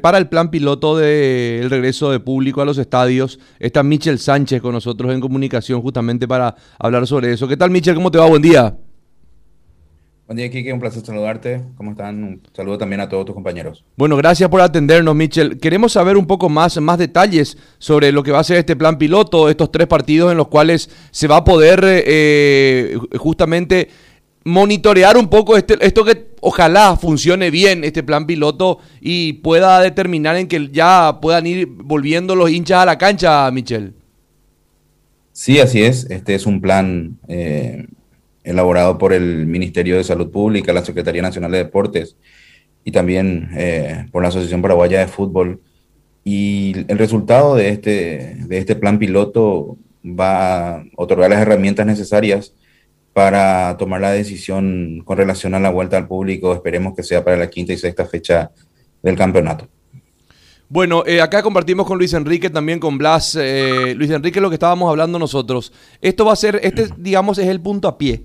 Para el plan piloto del regreso de público a los estadios, está Michel Sánchez con nosotros en comunicación justamente para hablar sobre eso. ¿Qué tal, Michel? ¿Cómo te va? Buen día. Buen día, Kike. Un placer saludarte. ¿Cómo están? Un saludo también a todos tus compañeros. Bueno, gracias por atendernos, Michel. Queremos saber un poco más, más detalles sobre lo que va a ser este plan piloto, estos tres partidos en los cuales se va a poder eh, justamente monitorear un poco este, esto que ojalá funcione bien este plan piloto y pueda determinar en que ya puedan ir volviendo los hinchas a la cancha, Michel. Sí, así es. Este es un plan eh, elaborado por el Ministerio de Salud Pública, la Secretaría Nacional de Deportes y también eh, por la Asociación Paraguaya de Fútbol. Y el resultado de este, de este plan piloto va a otorgar las herramientas necesarias para tomar la decisión con relación a la vuelta al público. Esperemos que sea para la quinta y sexta fecha del campeonato. Bueno, eh, acá compartimos con Luis Enrique, también con Blas. Eh, Luis Enrique, lo que estábamos hablando nosotros. Esto va a ser, este digamos es el punto a pie.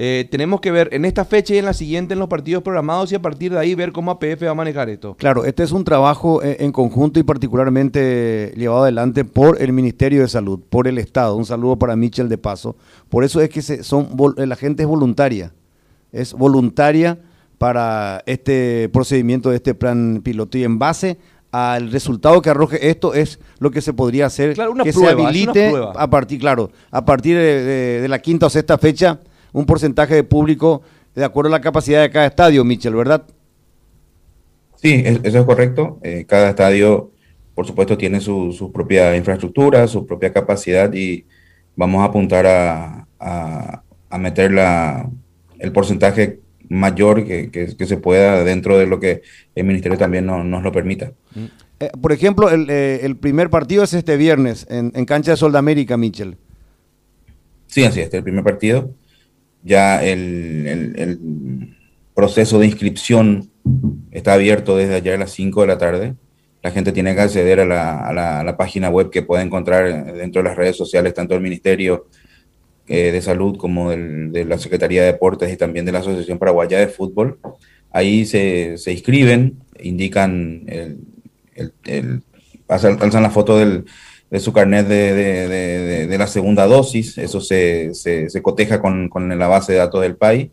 Eh, tenemos que ver en esta fecha y en la siguiente en los partidos programados y a partir de ahí ver cómo APF va a manejar esto. Claro, este es un trabajo eh, en conjunto y particularmente llevado adelante por el Ministerio de Salud, por el Estado. Un saludo para Michel de paso. Por eso es que se, son, la gente es voluntaria, es voluntaria para este procedimiento de este plan piloto y en base al resultado que arroje esto es lo que se podría hacer claro, una que se habilite a partir claro a partir de, la quinta o sexta fecha un porcentaje de público de acuerdo a la capacidad de cada estadio, Michel, ¿verdad? Sí, eso es correcto. Eh, cada estadio, por supuesto, tiene su, propia infraestructura, su propia capacidad y vamos a apuntar a, a, meter la, el porcentaje mayor que, se pueda dentro de lo que el ministerio también nos lo permita. Mm. Eh, por ejemplo, eh, el, primer partido es este viernes en, en cancha de Sol de América, Michel. Sí, así es, el primer partido ya el, proceso de inscripción está abierto desde ayer a las 5 de la tarde. La gente tiene que acceder a la, página web que puede encontrar dentro de las redes sociales, tanto del Ministerio eh, de Salud como de la Secretaría de Deportes y también de la Asociación Paraguaya de Fútbol. Ahí se, inscriben, indican, el, alzan la foto del, de su carnet de, la segunda dosis, eso se, coteja con, la base de datos del país.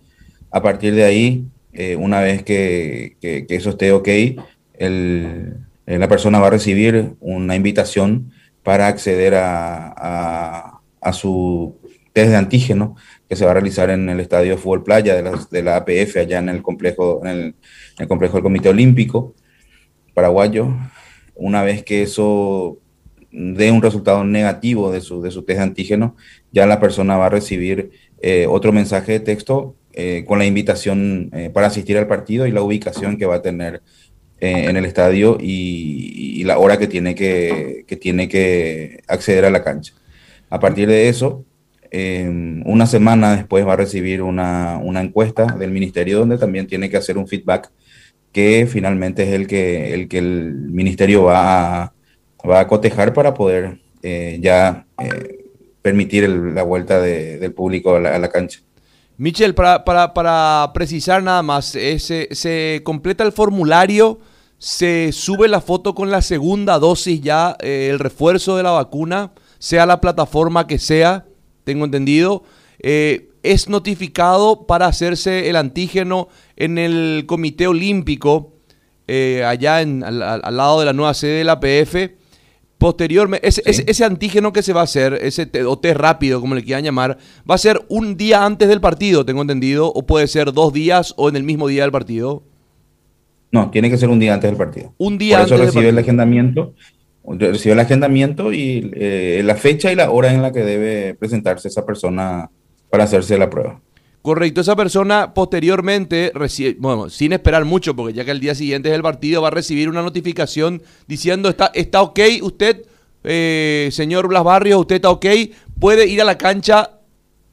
A partir de ahí, eh, una vez que, eso esté ok, el, eh, la persona va a recibir una invitación para acceder a, su test de antígeno que se va a realizar en el estadio de fútbol playa de la, de la APF allá en el complejo, en el complejo del Comité Olímpico paraguayo. Una vez que eso de un resultado negativo de su, de su test de antígeno, ya la persona va a recibir eh, otro mensaje de texto eh, con la invitación eh, para asistir al partido y la ubicación que va a tener en el estadio y, la hora que tiene que, que, tiene que acceder a la cancha. A partir de eso, una semana después va a recibir una, una, encuesta del ministerio donde también tiene que hacer un feedback que finalmente es el que el, que el ministerio va a va a cotejar para poder eh, ya eh, permitir la vuelta del público a la, cancha. Michel, para, para, precisar nada más, eh, se, completa el formulario, se sube la foto con la segunda dosis ya, el refuerzo de la vacuna, sea la plataforma que sea, tengo entendido. es notificado para hacerse el antígeno en el Comité Olímpico, allá en, al, lado de la nueva sede de la PF. Posteriormente, ese, ese, antígeno que se va a hacer, ese o test rápido, como le quieran llamar, va a ser un día antes del partido, tengo entendido, o puede ser dos días o en el mismo día del partido. No, tiene que ser un día antes del partido. Un día Por eso recibe el agendamiento, recibe el agendamiento y eh, la fecha y la hora en la que debe presentarse esa persona para hacerse la prueba. Correcto, esa persona posteriormente, bueno, sin esperar mucho, porque ya que el día siguiente es el partido, va a recibir una notificación diciendo, está, está ok, usted, eh, señor Blas Barrios, usted está ok, puede ir a la cancha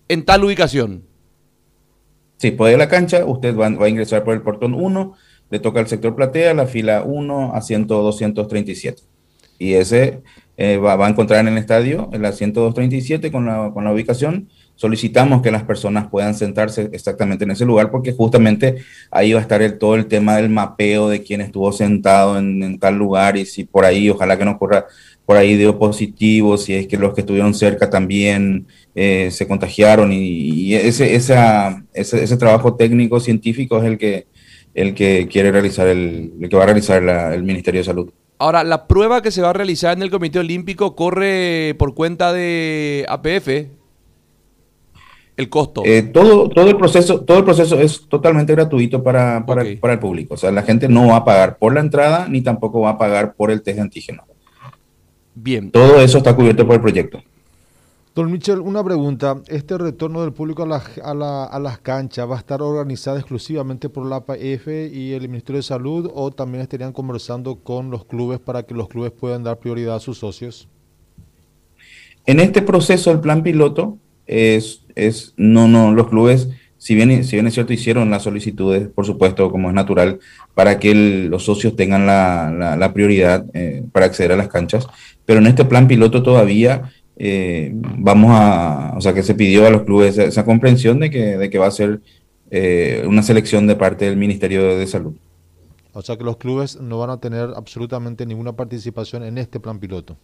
en tal ubicación. Sí, puede ir a la cancha, usted va, a ingresar por el portón 1, le toca el sector platea, la fila 1, asiento 237. Y ese eh, va, a encontrar en el estadio el asiento 237 con la, con la ubicación solicitamos que las personas puedan sentarse exactamente en ese lugar porque justamente ahí va a estar el, todo el tema del mapeo de quién estuvo sentado en, tal lugar y si por ahí, ojalá que no ocurra por ahí dio positivo, si es que los que estuvieron cerca también eh, se contagiaron y, ese, esa, ese, ese, trabajo técnico científico es el que, el que quiere realizar, el, el que va a realizar el Ministerio de Salud. Ahora, la prueba que se va a realizar en el Comité Olímpico corre por cuenta de APF. El costo. Eh, todo, todo, el proceso, todo el proceso es totalmente gratuito para, para, el, público. O sea, la gente no va a pagar por la entrada ni tampoco va a pagar por el test de antígeno. Bien. Todo eso está cubierto por el proyecto. Don Michel, una pregunta. ¿Este retorno del público a, las canchas va a estar organizado exclusivamente por la APF y el Ministerio de Salud o también estarían conversando con los clubes para que los clubes puedan dar prioridad a sus socios? En este proceso, el plan piloto es, es no, no, los clubes, si bien, si bien es cierto, hicieron las solicitudes, por supuesto, como es natural, para que los socios tengan la, prioridad eh, para acceder a las canchas, pero en este plan piloto todavía eh, vamos a, o sea, que se pidió a los clubes esa, comprensión de que, de que va a ser eh, una selección de parte del Ministerio de Salud. O sea que los clubes no van a tener absolutamente ninguna participación en este plan piloto.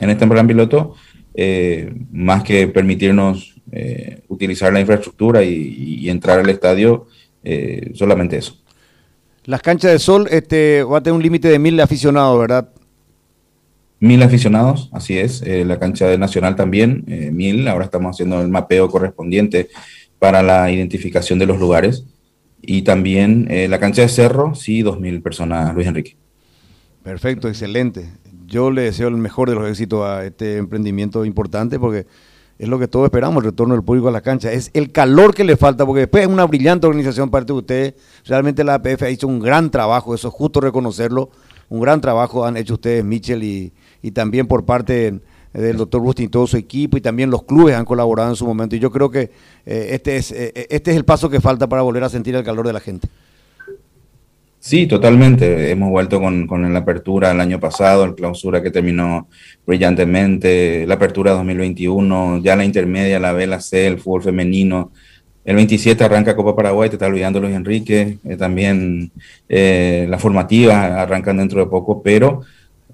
En este plan piloto, eh, más que permitirnos utilizar la infraestructura y, entrar al estadio, solamente eso. Las canchas de sol este, va a tener un límite de mil aficionados, ¿verdad? Mil aficionados, así es. Eh, la cancha de Nacional también, eh, mil. Ahora estamos haciendo el mapeo correspondiente para la identificación de los lugares. Y también eh, la cancha de Cerro, sí, dos mil personas, Luis Enrique. Perfecto, excelente. Yo le deseo el mejor de los éxitos a este emprendimiento importante porque es lo que todos esperamos, el retorno del público a la cancha. Es el calor que le falta, porque después es una brillante organización parte de ustedes. Realmente la APF ha hecho un gran trabajo, eso es justo reconocerlo. Un gran trabajo han hecho ustedes, Michel y, también por parte del doctor Bustin y todo su equipo y también los clubes han colaborado en su momento. Y yo creo que eh, este, es, eh, este es el paso que falta para volver a sentir el calor de la gente. Sí, totalmente. Hemos vuelto con, con la apertura el año pasado, el clausura que terminó brillantemente, la apertura 2021, ya la intermedia, la B, la C, el fútbol femenino. El 27 arranca Copa Paraguay, te está olvidando Luis Enrique. Eh, también las formativas arrancan dentro de poco, pero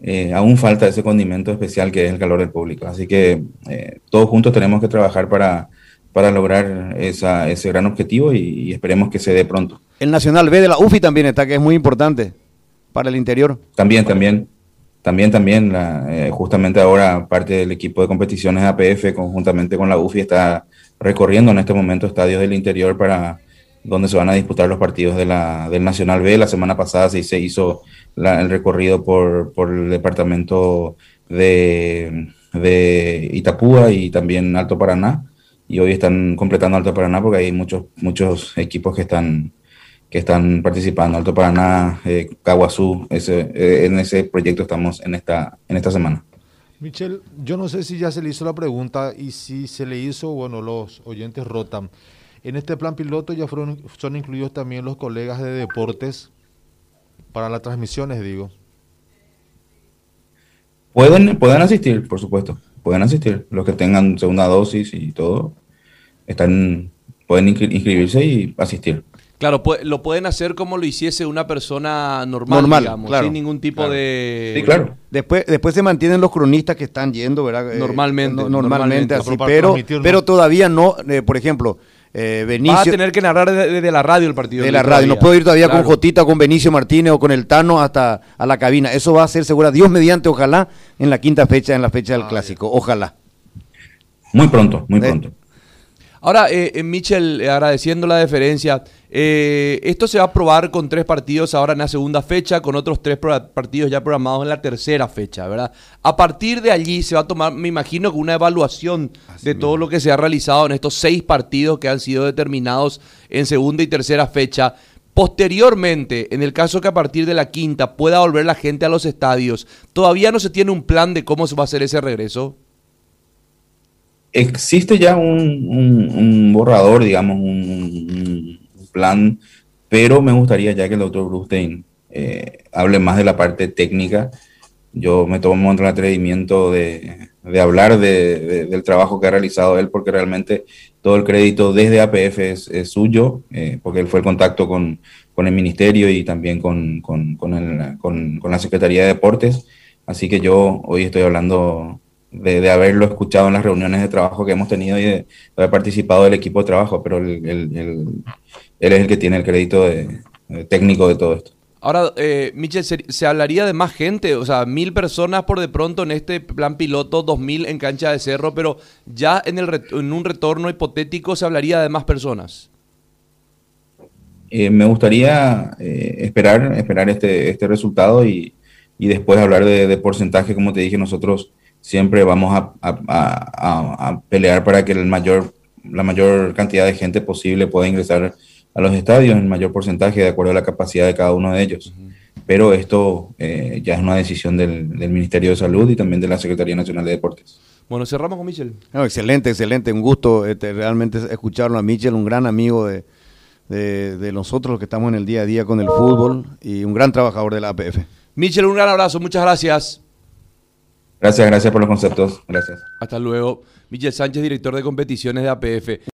eh, aún falta ese condimento especial que es el calor del público. Así que eh, todos juntos tenemos que trabajar para, para lograr esa, ese gran objetivo y, esperemos que se dé pronto. El Nacional B de la UFI también está, que es muy importante para el interior. También, también. También, también, eh, justamente ahora parte del equipo de competiciones APF conjuntamente con la UFI está recorriendo en este momento estadios del interior para donde se van a disputar los partidos de la, del Nacional B. La semana pasada se, se hizo el recorrido por, por el departamento de, de, Itapúa y también Alto Paraná. Y hoy están completando Alto Paraná porque hay muchos, muchos equipos que están, que están participando. Alto Paraná, eh, Caguazú, ese, eh, en ese proyecto estamos en esta, en esta semana. Michel, yo no sé si ya se le hizo la pregunta y si se le hizo, bueno, los oyentes rotan. En este plan piloto ya fueron, son incluidos también los colegas de deportes para las transmisiones, digo. Pueden, pueden asistir, por supuesto. Pueden asistir. Los que tengan segunda dosis y todo, están, pueden inscribirse y asistir. Claro, lo pueden hacer como lo hiciese una persona normal, digamos, sin ningún tipo de... Sí, claro. Después, después se mantienen los cronistas que están yendo, ¿verdad? Eh, normalmente. normalmente, así, pero, pero todavía no, eh, por ejemplo, eh, Benicio. Va a tener que narrar desde la radio el partido. De la radio. No puedo ir todavía con Jotita, con Benicio Martínez o con el Tano hasta a la cabina. Eso va a ser segura, Dios mediante, ojalá, en la quinta fecha, en la fecha del ah, clásico. Ojalá. Muy pronto, muy pronto. Ahora, eh, eh Michel, eh, agradeciendo la deferencia, eh, esto se va a probar con tres partidos ahora en la segunda fecha, con otros tres partidos ya programados en la tercera fecha, ¿verdad? A partir de allí se va a tomar, me imagino, una evaluación de todo lo que se ha realizado en estos seis partidos que han sido determinados en segunda y tercera fecha. Posteriormente, en el caso que a partir de la quinta pueda volver la gente a los estadios, ¿todavía no se tiene un plan de cómo se va a hacer ese regreso? Existe ya un, borrador, digamos, un, plan, pero me gustaría ya que el doctor Brustein eh, hable más de la parte técnica. Yo me tomo el atrevimiento de, de hablar de, del trabajo que ha realizado él, porque realmente todo el crédito desde APF es, suyo, eh, porque él fue el contacto con, con el ministerio y también con, con, con, la Secretaría de Deportes. Así que yo hoy estoy hablando de, de, haberlo escuchado en las reuniones de trabajo que hemos tenido y de, haber participado del equipo de trabajo, pero él, él es el que tiene el crédito de, técnico de todo esto. Ahora, eh, Michel, ¿se, hablaría de más gente? O sea, mil personas por de pronto en este plan piloto, dos mil en cancha de cerro, pero ya en, el en un retorno hipotético se hablaría de más personas. Eh, me gustaría eh, esperar, esperar este, este resultado y, y después hablar de, porcentaje. Como te dije, nosotros siempre vamos a, a, a, pelear para que el mayor, la mayor cantidad de gente posible pueda ingresar a los estadios en mayor porcentaje de acuerdo a la capacidad de cada uno de ellos. Pero esto eh, ya es una decisión del, Ministerio de Salud y también de la Secretaría Nacional de Deportes. Bueno, cerramos con Michel. excelente, excelente. Un gusto este, realmente escucharlo a Michel, un gran amigo de, de, nosotros los que estamos en el día a día con el fútbol y un gran trabajador de la APF. Michel, un gran abrazo. Muchas gracias. Gracias, gracias por los conceptos. Gracias. Hasta luego. Michel Sánchez, director de competiciones de APF.